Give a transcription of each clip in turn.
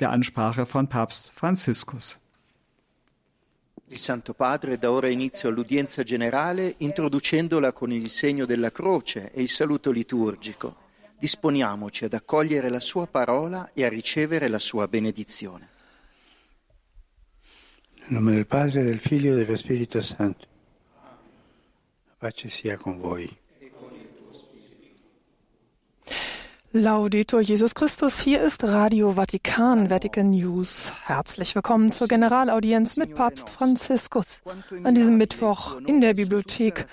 der Ansprache von Papst Franziskus. Il Santo Padre dà ora inizio all'udienza generale introducendola con il segno della croce e il saluto liturgico. Disponiamoci ad accogliere la sua parola e a ricevere la sua benedizione. Nel nome del Padre, del Figlio e dello Spirito Santo. La pace sia con voi. Laudetur Jesus Christus, hier ist Radio Vatikan, Vatican News. Herzlich willkommen zur Generalaudienz mit Papst Franziskus an diesem Mittwoch in der Bibliothek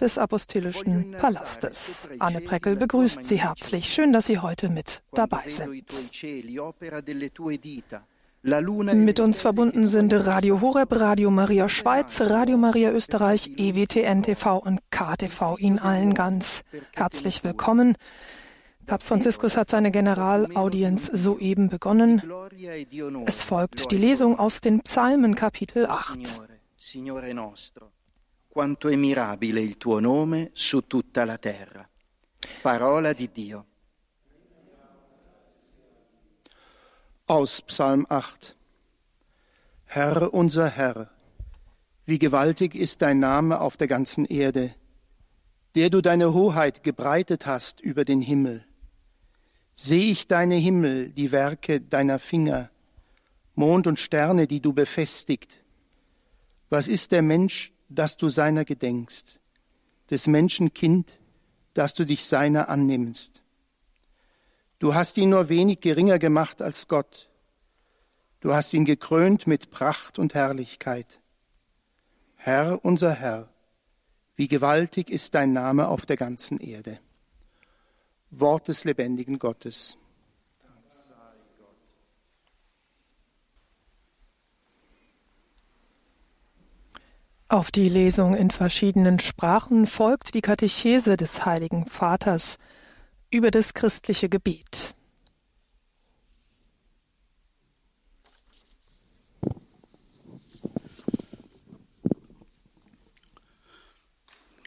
des Apostolischen Palastes. Anne Preckel begrüßt Sie herzlich. Schön, dass Sie heute mit dabei sind. Mit uns verbunden sind Radio Horeb, Radio Maria Schweiz, Radio Maria Österreich, EWTN TV und KTV. Ihnen allen ganz herzlich willkommen. Papst Franziskus hat seine Generalaudienz soeben begonnen. Es folgt die Lesung aus den Psalmen Kapitel 8. Signore nostro, quanto è mirabile il tuo nome su tutta la terra. Parola di Dio. Aus Psalm 8. Herr unser Herr, wie gewaltig ist dein Name auf der ganzen Erde, der du deine Hoheit gebreitet hast über den Himmel. Seh ich deine Himmel, die Werke deiner Finger, Mond und Sterne, die du befestigt. Was ist der Mensch, dass du seiner gedenkst, des Menschen Kind, dass du dich seiner annimmst? Du hast ihn nur wenig geringer gemacht als Gott. Du hast ihn gekrönt mit Pracht und Herrlichkeit. Herr, unser Herr, wie gewaltig ist dein Name auf der ganzen Erde. Wort des lebendigen Gottes. Auf die Lesung in verschiedenen Sprachen folgt die Katechese des Heiligen Vaters über das christliche Gebet.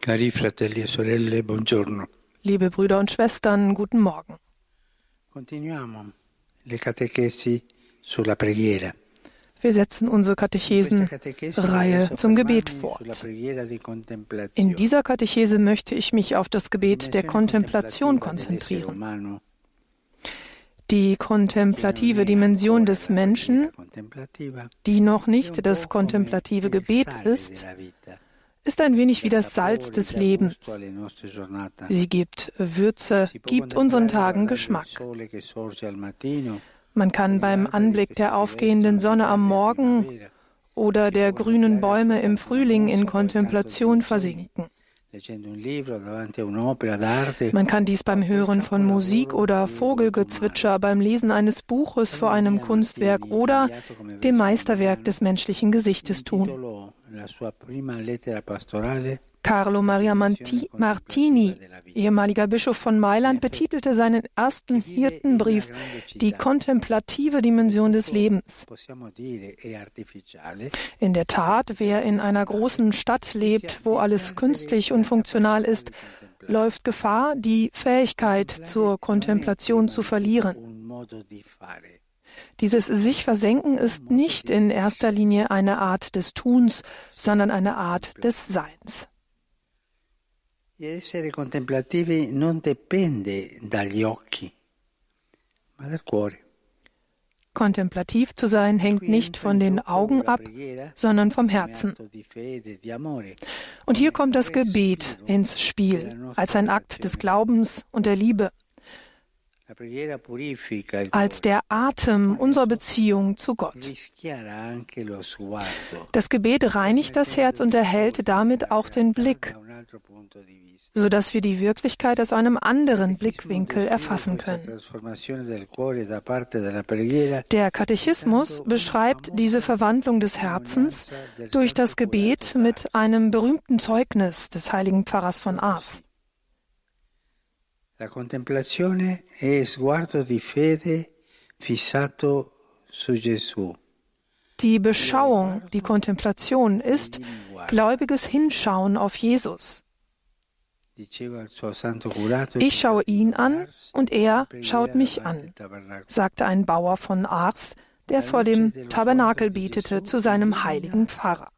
Cari fratelli e sorelle, buongiorno. Liebe Brüder und Schwestern, guten Morgen. Wir setzen unsere Katechesenreihe zum Gebet fort. In dieser Katechese möchte ich mich auf das Gebet der Kontemplation konzentrieren. Die kontemplative Dimension des Menschen, die noch nicht das kontemplative Gebet ist, ist ein wenig wie das Salz des Lebens. Sie gibt Würze, gibt unseren Tagen Geschmack. Man kann beim Anblick der aufgehenden Sonne am Morgen oder der grünen Bäume im Frühling in Kontemplation versinken. Man kann dies beim Hören von Musik oder Vogelgezwitscher, beim Lesen eines Buches vor einem Kunstwerk oder dem Meisterwerk des menschlichen Gesichtes tun. Carlo Maria Martini, ehemaliger Bischof von Mailand, betitelte seinen ersten Hirtenbrief Die kontemplative Dimension des Lebens. In der Tat, wer in einer großen Stadt lebt, wo alles künstlich und funktional ist, läuft Gefahr, die Fähigkeit zur Kontemplation zu verlieren. Dieses sich versenken ist nicht in erster Linie eine Art des Tuns, sondern eine Art des Seins. Essere contemplativi non dipende dagli occhi, ma dal cuore. Kontemplativ zu sein hängt nicht von den Augen ab, sondern vom Herzen. Und hier kommt das Gebet ins Spiel, als ein Akt des Glaubens und der Liebe als der Atem unserer Beziehung zu Gott. Das Gebet reinigt das Herz und erhält damit auch den Blick, sodass wir die Wirklichkeit aus einem anderen Blickwinkel erfassen können. Der Katechismus beschreibt diese Verwandlung des Herzens durch das Gebet mit einem berühmten Zeugnis des heiligen Pfarrers von Ars. La contemplazione è sguardo di fede fissato su Gesù. Die Beschauung, die Kontemplation ist gläubiges Hinschauen auf Jesus. Ich schaue ihn an und er schaut mich an, sagte ein Bauer von Ars, der vor dem Tabernakel betete zu seinem heiligen Pfarrer.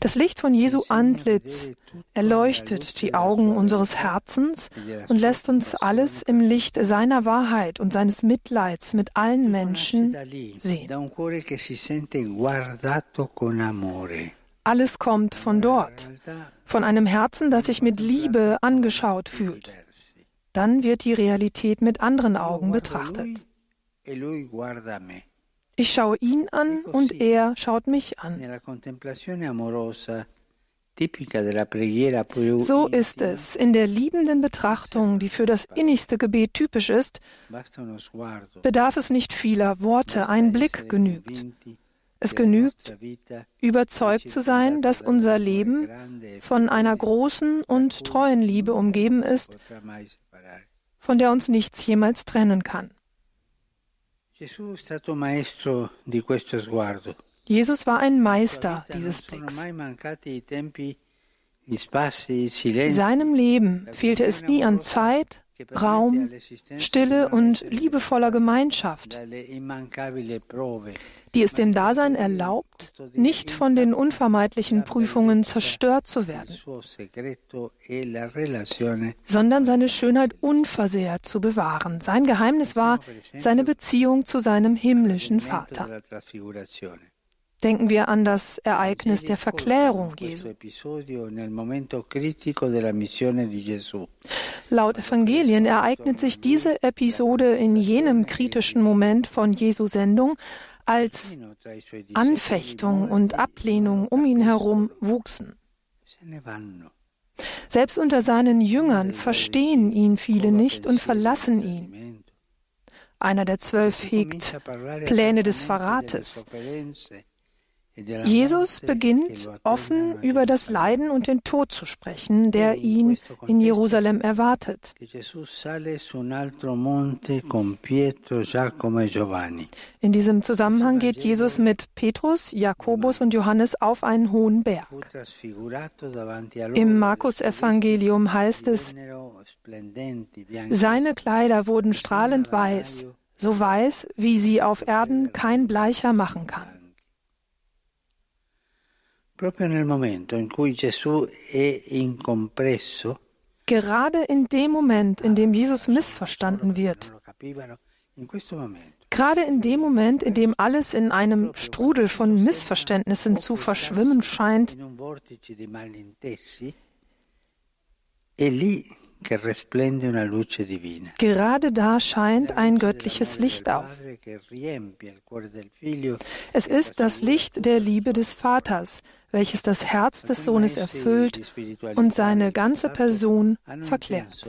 Das Licht von Jesu Antlitz erleuchtet die Augen unseres Herzens und lässt uns alles im Licht seiner Wahrheit und seines Mitleids mit allen Menschen sehen. Alles kommt von dort, von einem Herzen, das sich mit Liebe angeschaut fühlt. Dann wird die Realität mit anderen Augen betrachtet. Ich schaue ihn an und er schaut mich an. So ist es in der liebenden Betrachtung, die für das innigste Gebet typisch ist, bedarf es nicht vieler Worte, ein Blick genügt. Es genügt, überzeugt zu sein, dass unser Leben von einer großen und treuen Liebe umgeben ist, von der uns nichts jemals trennen kann. Jesus war ein Meister dieses Blicks. Seinem Leben fehlte es nie an Zeit, Raum, Stille und liebevoller Gemeinschaft, die es dem Dasein erlaubt, nicht von den unvermeidlichen Prüfungen zerstört zu werden, sondern seine Schönheit unversehrt zu bewahren. Sein Geheimnis war seine Beziehung zu seinem himmlischen Vater. Denken wir an das Ereignis der Verklärung Jesu. Laut Evangelien ereignet sich diese Episode in jenem kritischen Moment von Jesu Sendung, als Anfechtung und Ablehnung um ihn herum wuchsen. Selbst unter seinen Jüngern verstehen ihn viele nicht und verlassen ihn. Einer der zwölf hegt Pläne des Verrates. Jesus beginnt offen über das Leiden und den Tod zu sprechen, der ihn in Jerusalem erwartet. E in diesem Zusammenhang geht Jesus mit Petrus, Jakobus und Johannes auf einen hohen Berg. Im Markus-Evangelium heißt es, seine Kleider wurden strahlend weiß, so weiß, wie sie auf Erden kein Bleicher machen kann. Proprio nel momento in cui Gesù è incompreso, Gerade in dem Moment, in dem Jesus missverstanden wird, gerade in dem Moment, in dem alles in einem Strudel von Missverständnissen zu verschwimmen scheint, Gerade da scheint ein göttliches Licht auf. Es ist das Licht der Liebe des Vaters, welches das Herz des Sohnes erfüllt und seine ganze Person verklärt.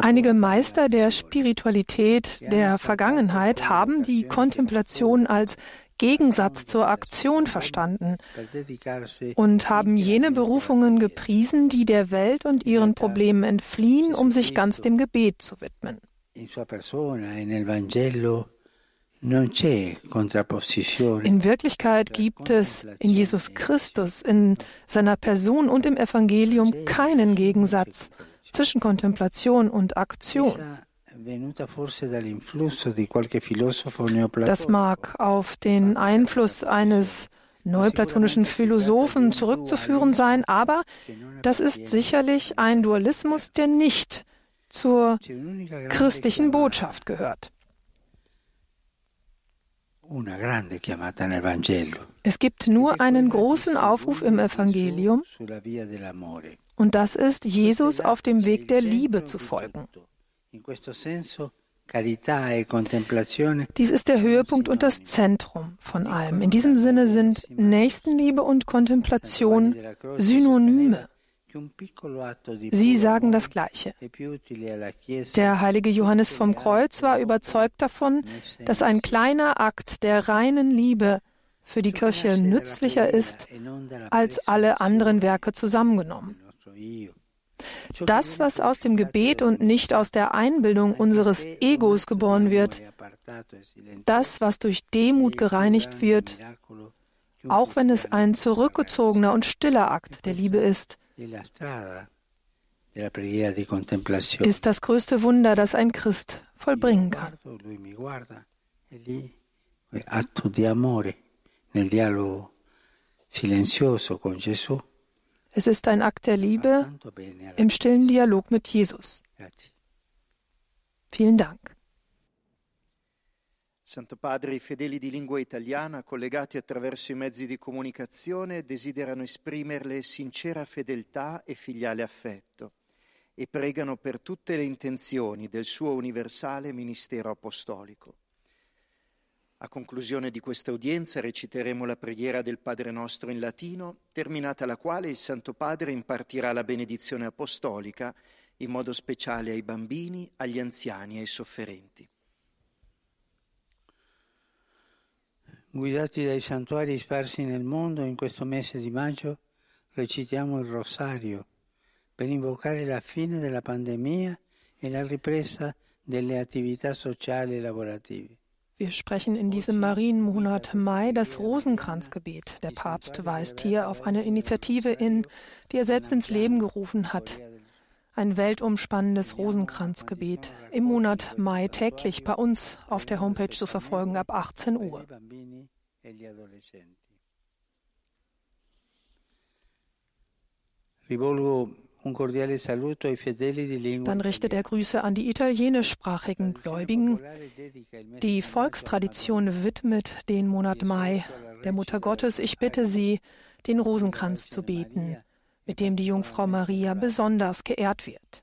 Einige Meister der Spiritualität der Vergangenheit haben die Kontemplation als Gegensatz zur Aktion verstanden und haben jene Berufungen gepriesen, die der Welt und ihren Problemen entfliehen, um sich ganz dem Gebet zu widmen. In Wirklichkeit gibt es in Jesus Christus, in seiner Person und im Evangelium keinen Gegensatz zwischen Kontemplation und Aktion. Das mag auf den Einfluss eines neuplatonischen Philosophen zurückzuführen sein, aber das ist sicherlich ein Dualismus, der nicht zur christlichen Botschaft gehört. Es gibt nur einen großen Aufruf im Evangelium und das ist, Jesus auf dem Weg der Liebe zu folgen. E Dies ist der Höhepunkt und das Zentrum von allem. In diesem Sinne sind Nächstenliebe und Kontemplation Synonyme. Sie sagen das Gleiche. Der heilige Johannes vom Kreuz war überzeugt davon, dass ein kleiner Akt der reinen Liebe für die Kirche nützlicher ist als alle anderen Werke zusammengenommen. Das, was aus dem Gebet und nicht aus der Einbildung unseres Egos geboren wird, das, was durch Demut gereinigt wird auch wenn es ein zurückgezogener und stiller Akt der Liebe ist, ist das größte Wunder, das ein Christ vollbringen kann. Es ist ein Akt der Liebe im stillen Dialog mit Jesus. Vielen Dank. Santo Padre, i fedeli di lingua italiana collegati attraverso i mezzi di comunicazione desiderano esprimerle sincera fedeltà e filiale affetto e pregano per tutte le intenzioni del suo universale ministero apostolico. A conclusione di questa udienza reciteremo la preghiera del Padre nostro in latino, terminata la quale il Santo Padre impartirà la benedizione apostolica, in modo speciale ai bambini, agli anziani e ai sofferenti. Guidati dai santuari sparsi nel mondo in questo mese di maggio, recitiamo il rosario per invocare la fine della pandemia e la ripresa delle attività sociali e lavorative. Wir sprechen in diesem Marienmonat Mai das Rosenkranzgebet. Der Papst weist hier auf eine Initiative in, die er selbst ins Leben gerufen hat. Ein weltumspannendes Rosenkranzgebet im Monat Mai täglich bei uns auf der Homepage zu verfolgen ab 18 Uhr. Rivolgo dann richtet er Grüße an die italienischsprachigen Gläubigen. Die Volkstradition widmet den Monat Mai der Mutter Gottes. Ich bitte Sie, den Rosenkranz zu beten, mit dem die Jungfrau Maria besonders geehrt wird.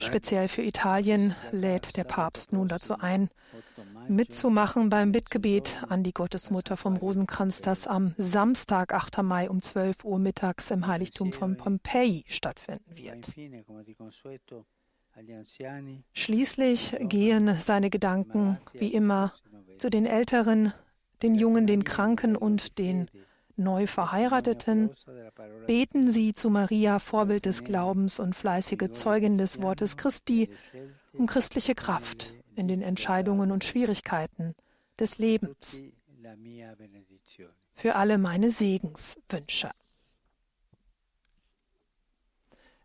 Speziell für Italien lädt der Papst nun dazu ein, mitzumachen beim Bittgebet an die Gottesmutter vom Rosenkranz, das am Samstag, 8. Mai um 12 Uhr mittags im Heiligtum von Pompeji stattfinden wird. Schließlich gehen seine Gedanken, wie immer, zu den Älteren, den Jungen, den Kranken und den neu Verheirateten, beten sie zu Maria, Vorbild des Glaubens und fleißige Zeugin des Wortes Christi, um christliche Kraft in den Entscheidungen und Schwierigkeiten des Lebens. Für alle meine Segenswünsche.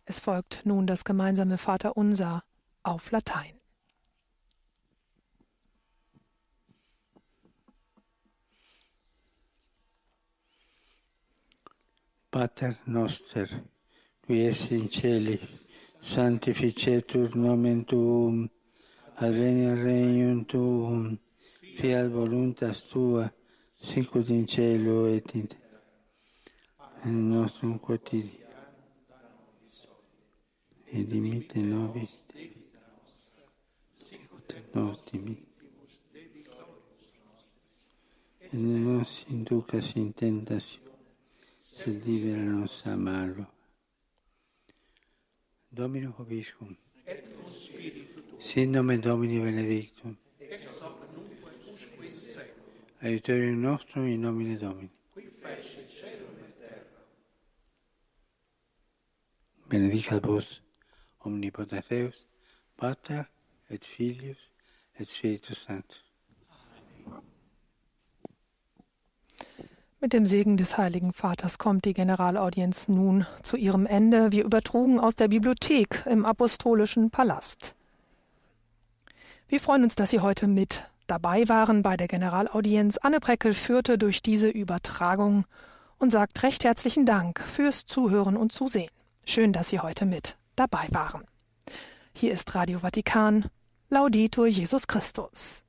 Es folgt nun das gemeinsame Vaterunser auf Latein. Pater noster, qui es in celi, sanctificetur nomen tuum, adveniat regnum tuum, fiat voluntas tua, sicut in cielo et in in nostrum quotidianum. Et dimitte nobis sicut nos dimittibus et ne nos inducas in tentationem, se liberano Samarlo. Domino Hoviscum. Sin nome Domini Benedictum. Ex hoc nunc usque secum. Aiuterium nostrum in nomine Domini. Qui fece il cielo e terra. Benedica Benedicat vos omnipotenteus, Pater et Filius et Spiritus Sanctus. Mit dem Segen des Heiligen Vaters kommt die Generalaudienz nun zu ihrem Ende. Wir übertrugen aus der Bibliothek im Apostolischen Palast. Wir freuen uns, dass Sie heute mit dabei waren bei der Generalaudienz. Anne Breckel führte durch diese Übertragung und sagt recht herzlichen Dank fürs Zuhören und Zusehen. Schön, dass Sie heute mit dabei waren. Hier ist Radio Vatikan. Laudetur Jesus Christus.